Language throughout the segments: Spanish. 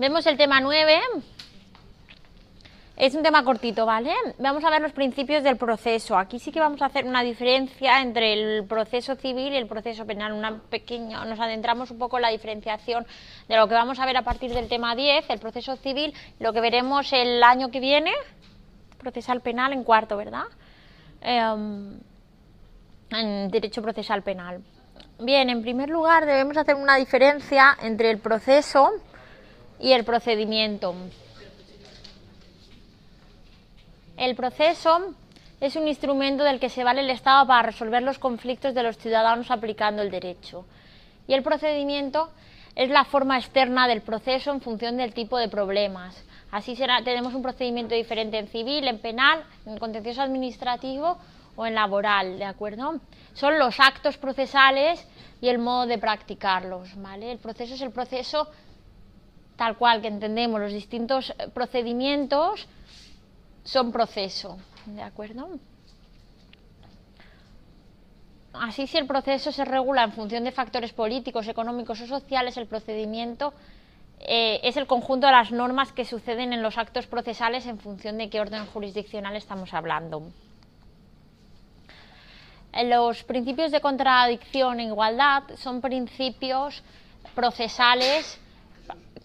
Vemos el tema 9. Es un tema cortito, ¿vale? Vamos a ver los principios del proceso. Aquí sí que vamos a hacer una diferencia entre el proceso civil y el proceso penal. Una pequeña, nos adentramos un poco en la diferenciación de lo que vamos a ver a partir del tema 10, el proceso civil, lo que veremos el año que viene, procesal penal en cuarto, ¿verdad? Em, en derecho procesal penal. Bien, en primer lugar debemos hacer una diferencia entre el proceso y el procedimiento. El proceso es un instrumento del que se vale el Estado para resolver los conflictos de los ciudadanos aplicando el derecho. Y el procedimiento es la forma externa del proceso en función del tipo de problemas. Así será, tenemos un procedimiento diferente en civil, en penal, en contencioso administrativo o en laboral, ¿de acuerdo? Son los actos procesales y el modo de practicarlos, ¿vale? El proceso es el proceso tal cual que entendemos los distintos procedimientos son proceso, ¿de acuerdo? Así, si el proceso se regula en función de factores políticos, económicos o sociales, el procedimiento eh, es el conjunto de las normas que suceden en los actos procesales en función de qué orden jurisdiccional estamos hablando. Los principios de contradicción e igualdad son principios procesales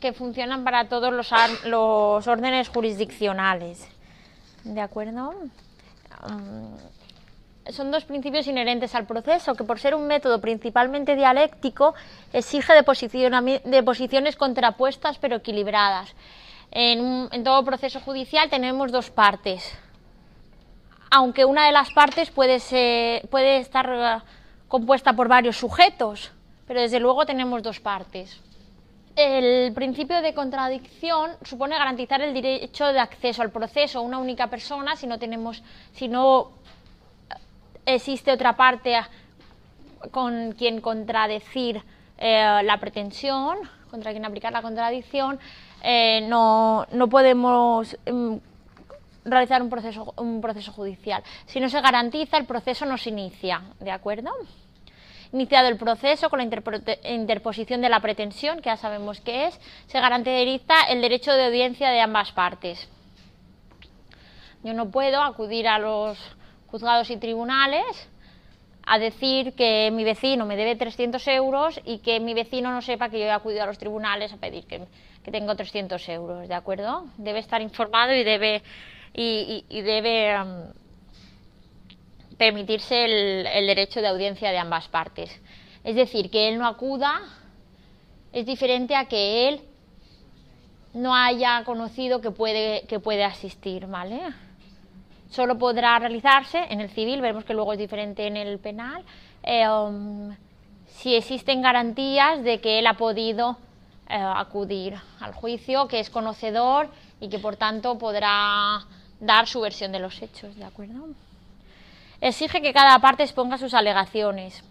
que funcionan para todos los, los órdenes jurisdiccionales. ¿De acuerdo? Mm, son dos principios inherentes al proceso que por ser un método principalmente dialéctico exige de, de posiciones contrapuestas pero equilibradas. En, en, todo proceso judicial tenemos dos partes, aunque una de las partes puede, estar eh, compuesta por varios sujetos, pero desde luego tenemos dos partes. El principio de contradicción supone garantizar el derecho de acceso al proceso a una única persona si no tenemos, si no existe otra parte con quien contradecir eh, la pretensión, contra quien aplicar la contradicción, eh, no, no, podemos mm, realizar un proceso, un proceso judicial. Si no se garantiza, el proceso no se inicia, ¿de acuerdo? Iniciado el proceso con la interposición de la pretensión, que ya sabemos qué es, se garantiza el derecho de audiencia de ambas partes. Yo no puedo acudir a los juzgados y tribunales a decir que mi vecino me debe 300 euros y que mi vecino no sepa que yo he acudido a los tribunales a pedir que, tengo 300 euros, ¿de acuerdo? Debe estar informado y debe, y, debe permitirse el, derecho de audiencia de ambas partes. Es decir, que él no acuda es diferente a que él no haya conocido que puede, que puede asistir, ¿vale? Solo podrá realizarse en el civil, veremos que luego es diferente en el penal, eh, um, si existen garantías de que él ha podido eh, acudir al juicio, que es conocedor y que por tanto podrá dar su versión de los hechos, ¿de acuerdo? exige que cada parte exponga sus alegaciones.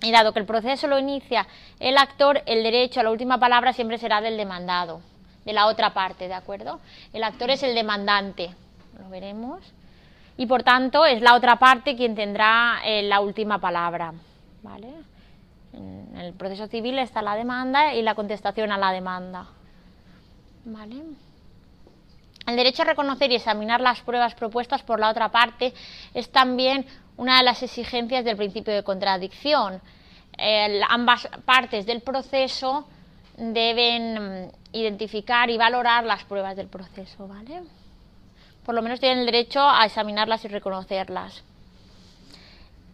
Y dado que el proceso lo inicia el actor, el derecho a la última palabra siempre será del demandado, de la otra parte, ¿de acuerdo? El actor es el demandante, lo veremos. Y por tanto es la otra parte quien tendrá eh, la última palabra, ¿vale? En el proceso civil está la demanda y la contestación a la demanda, ¿vale? El derecho a reconocer y examinar las pruebas propuestas por la otra parte es también una de las exigencias del principio de contradicción. ambas partes del proceso deben mm, identificar y valorar las pruebas del proceso, ¿vale? Por lo menos tienen el derecho a examinarlas y reconocerlas.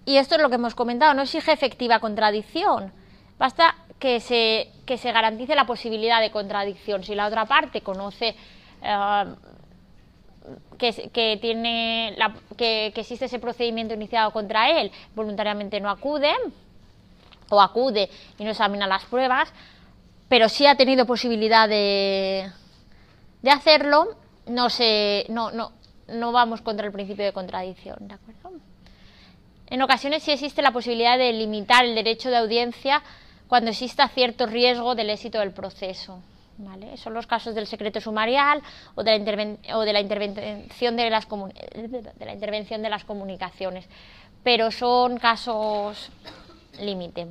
Y esto es lo que hemos comentado, no exige efectiva contradicción. Basta que se, que se garantice la posibilidad de contradicción. Si la otra parte conoce eh, que, tiene que, existe ese procedimiento iniciado contra él, voluntariamente no acude o acude y no examina las pruebas, pero si ha tenido posibilidad de, de hacerlo, no, se, no, no, no vamos contra el principio de contradicción, ¿de acuerdo? En ocasiones sí existe la posibilidad de limitar el derecho de audiencia cuando exista cierto riesgo del éxito del proceso. Son los casos del secreto sumarial o de la, intervención de las de de las comunicaciones, pero son casos límite.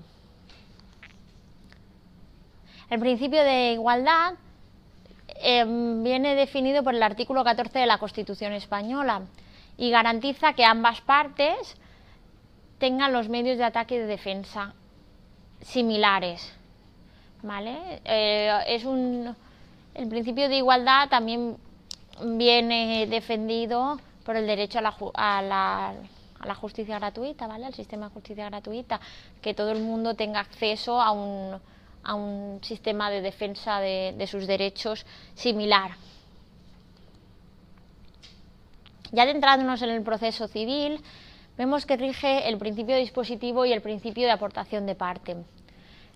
El principio de igualdad em, viene definido por el artículo 14 de la Constitución española y garantiza que ambas partes tengan los medios de ataque y de defensa similares. ¿Vale? Eh, es un, el principio de igualdad también viene defendido por el derecho a la, a la, a la justicia gratuita, ¿vale? Al sistema de justicia gratuita, que todo el mundo tenga acceso a un, a un sistema de defensa de, de sus derechos similar. Ya adentrándonos en el proceso civil, vemos que rige el principio dispositivo y el principio de aportación de parte.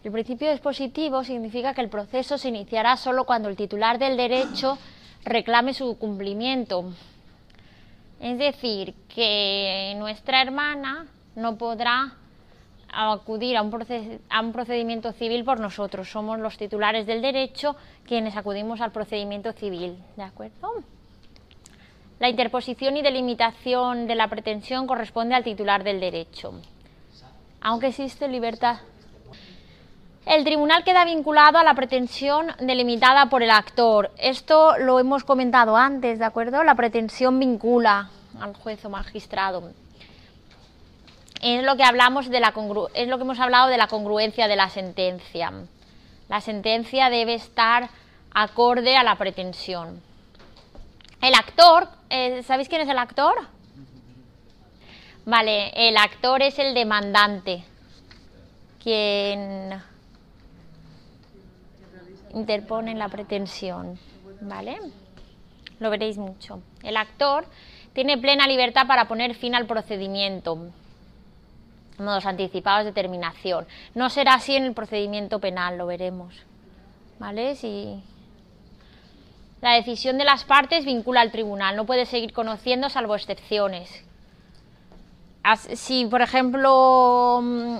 El principio dispositivo significa que el proceso se iniciará solo cuando el titular del derecho reclame su cumplimiento. Es decir, que nuestra hermana no podrá acudir a un, a un, procedimiento civil por nosotros. Somos los titulares del derecho quienes acudimos al procedimiento civil. ¿De acuerdo? La interposición y delimitación de la pretensión corresponde al titular del derecho. Aunque existe libertad. El tribunal queda vinculado a la pretensión delimitada por el actor. Esto lo hemos comentado antes, ¿de acuerdo? La pretensión vincula al juez o magistrado. Es lo que hablamos de la es lo que hemos hablado de la congruencia de la sentencia. La sentencia debe estar acorde a la pretensión. El actor, eh, ¿sabéis quién es el actor? Vale, el actor es el demandante, quien interponen la pretensión, ¿vale? Lo veréis mucho. El actor tiene plena libertad para poner fin al procedimiento. Modos anticipados de terminación. No será así en el procedimiento penal, lo veremos. ¿Vale? Si la decisión de las partes vincula al tribunal, no puede seguir conociendo salvo excepciones. Si, por ejemplo, mm,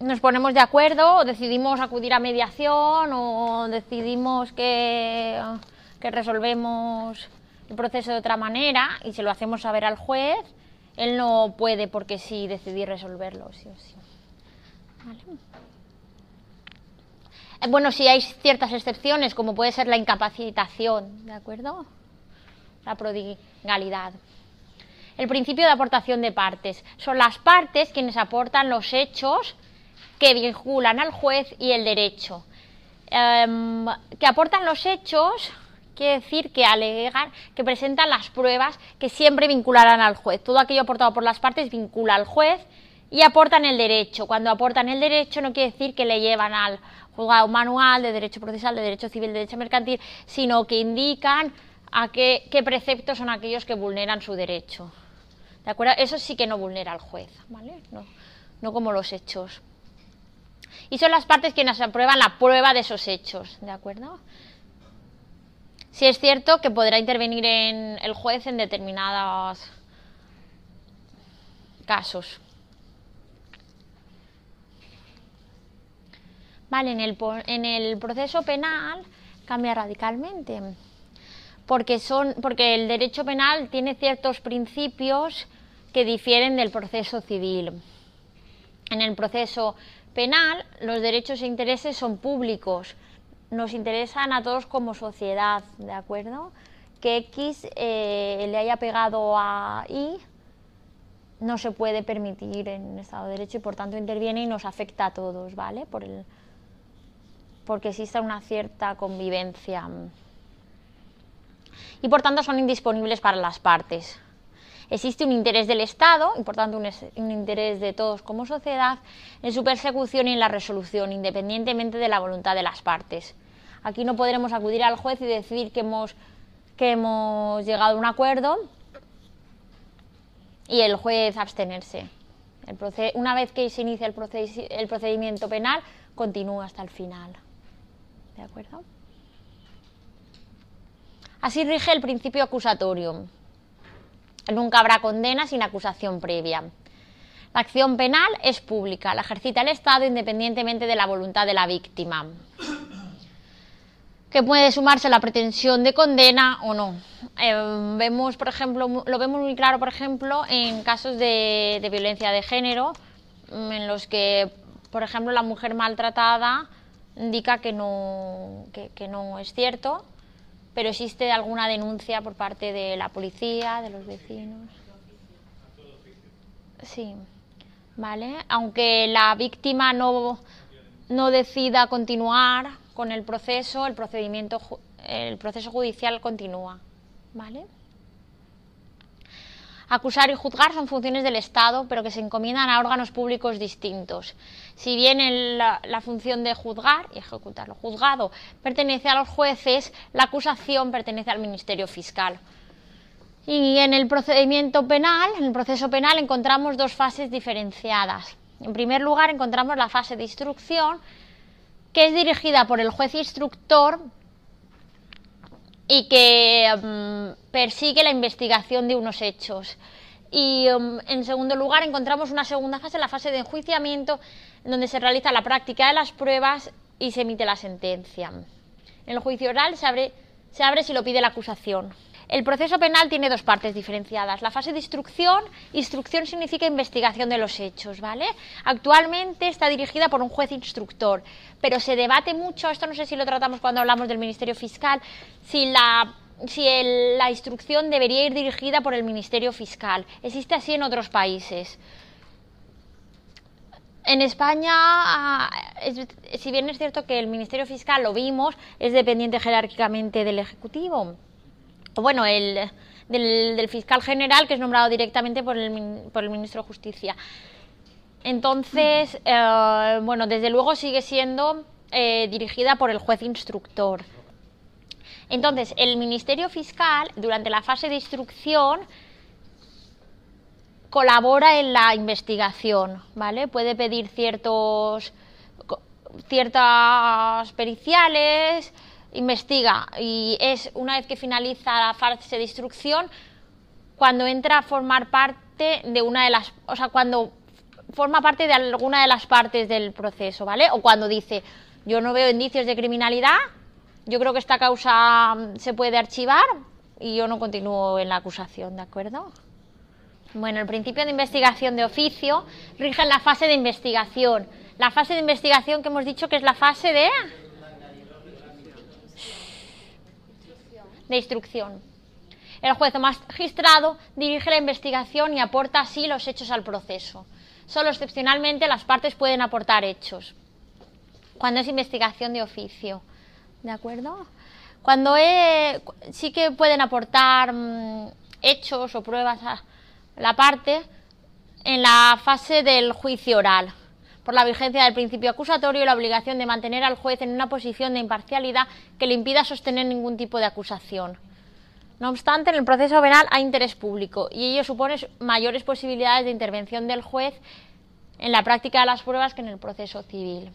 nos ponemos de acuerdo o decidimos acudir a mediación o decidimos que, que resolvemos el proceso de otra manera y se lo hacemos saber al juez, él no puede porque sí decidir resolverlo, sí o sí. Eh, bueno, si hay ciertas excepciones, como puede ser la incapacitación, ¿de acuerdo? La prodigalidad. El principio de aportación de partes. Son las partes quienes aportan los hechos que vinculan al juez y el derecho. Em, que aportan los hechos quiere decir que alegan, que presentan las pruebas que siempre vincularán al juez. Todo aquello aportado por las partes vincula al juez y aportan el derecho. Cuando aportan el derecho no quiere decir que le llevan al juzgado manual de derecho procesal, de derecho civil, de derecho mercantil, sino que indican a qué, qué preceptos son aquellos que vulneran su derecho. ¿De acuerdo? Eso sí que no vulnera al juez, ¿vale? No, no como los hechos y son las partes quienes aprueban la prueba de esos hechos, ¿de acuerdo? Si es cierto que podrá intervenir en el juez en determinados casos. Vale, en el, en el proceso penal cambia radicalmente, porque, son, porque el derecho penal tiene ciertos principios que difieren del proceso civil. En el proceso penal, los derechos e intereses son públicos, nos interesan a todos como sociedad, ¿de acuerdo? Que X eh, le haya pegado a Y no se puede permitir en Estado de Derecho y por tanto interviene y nos afecta a todos, ¿vale? Por el, porque existe una cierta convivencia. Y por tanto son indisponibles para las partes. Existe un interés del Estado y por tanto un, interés de todos como sociedad en su persecución y en la resolución, independientemente de la voluntad de las partes. Aquí no podremos acudir al juez y decir que hemos, que hemos llegado a un acuerdo y el juez abstenerse. una vez que se inicia el, el procedimiento penal, continúa hasta el final. ¿De acuerdo? Así rige el principio acusatorio. Nunca habrá condena sin acusación previa. La acción penal es pública, la ejercita el Estado independientemente de la voluntad de la víctima, que puede sumarse a la pretensión de condena o no. Eh, vemos, por ejemplo, lo vemos muy claro, por ejemplo, en casos de, violencia de género, en los que, por ejemplo, la mujer maltratada indica que no, que no es cierto, pero existe alguna denuncia por parte de la policía, de los vecinos. Sí, vale. Aunque la víctima no, no decida continuar con el proceso, el procedimiento, el proceso judicial continúa, ¿vale? Acusar y juzgar son funciones del Estado, pero que se encomiendan a órganos públicos distintos. Si bien la, la, función de juzgar y ejecutar lo juzgado pertenece a los jueces, la acusación pertenece al Ministerio Fiscal. Y en el procedimiento penal, en el proceso penal, encontramos dos fases diferenciadas. En primer lugar, encontramos la fase de instrucción, que es dirigida por el juez instructor y que mm, persigue la investigación de unos hechos. Y mm, en segundo lugar encontramos una segunda fase, la fase de enjuiciamiento, donde se realiza la práctica de las pruebas y se emite la sentencia. En el juicio oral se abre, se abre si lo pide la acusación. El proceso penal tiene dos partes diferenciadas. La fase de instrucción, instrucción significa investigación de los hechos, ¿vale? Actualmente está dirigida por un juez instructor, pero se debate mucho, esto no sé si lo tratamos cuando hablamos del Ministerio Fiscal, si la si la instrucción debería ir dirigida por el Ministerio Fiscal. Existe así en otros países. En España, ah, si bien es cierto que el Ministerio Fiscal, lo vimos, es dependiente jerárquicamente del Ejecutivo, bueno, el, del, fiscal general que es nombrado directamente por el, por el ministro de Justicia. Entonces, eh, bueno, desde luego sigue siendo eh, dirigida por el juez instructor. Entonces, el Ministerio Fiscal, durante la fase de instrucción, colabora en la investigación, ¿vale? Puede pedir ciertos ciertas periciales, investiga y es una vez que finaliza la fase de instrucción cuando entra a formar parte de una de las, o sea, cuando forma parte de alguna de las partes del proceso, ¿vale? O cuando dice, yo no veo indicios de criminalidad, yo creo que esta causa mm, se puede archivar y yo no continúo en la acusación, ¿de acuerdo? Bueno, el principio de investigación de oficio rige en la fase de investigación. La fase de investigación que hemos dicho que es la fase de de instrucción. El juez o magistrado dirige la investigación y aporta así los hechos al proceso. Solo excepcionalmente las partes pueden aportar hechos. Cuando es investigación de oficio. ¿De acuerdo? Cuando sí que pueden aportar mm, hechos o pruebas a la parte en la fase del juicio oral por la vigencia del principio acusatorio y la obligación de mantener al juez en una posición de imparcialidad que le impida sostener ningún tipo de acusación. No obstante, en el proceso penal hay interés público y ello supone mayores posibilidades de intervención del juez en la práctica de las pruebas que en el proceso civil.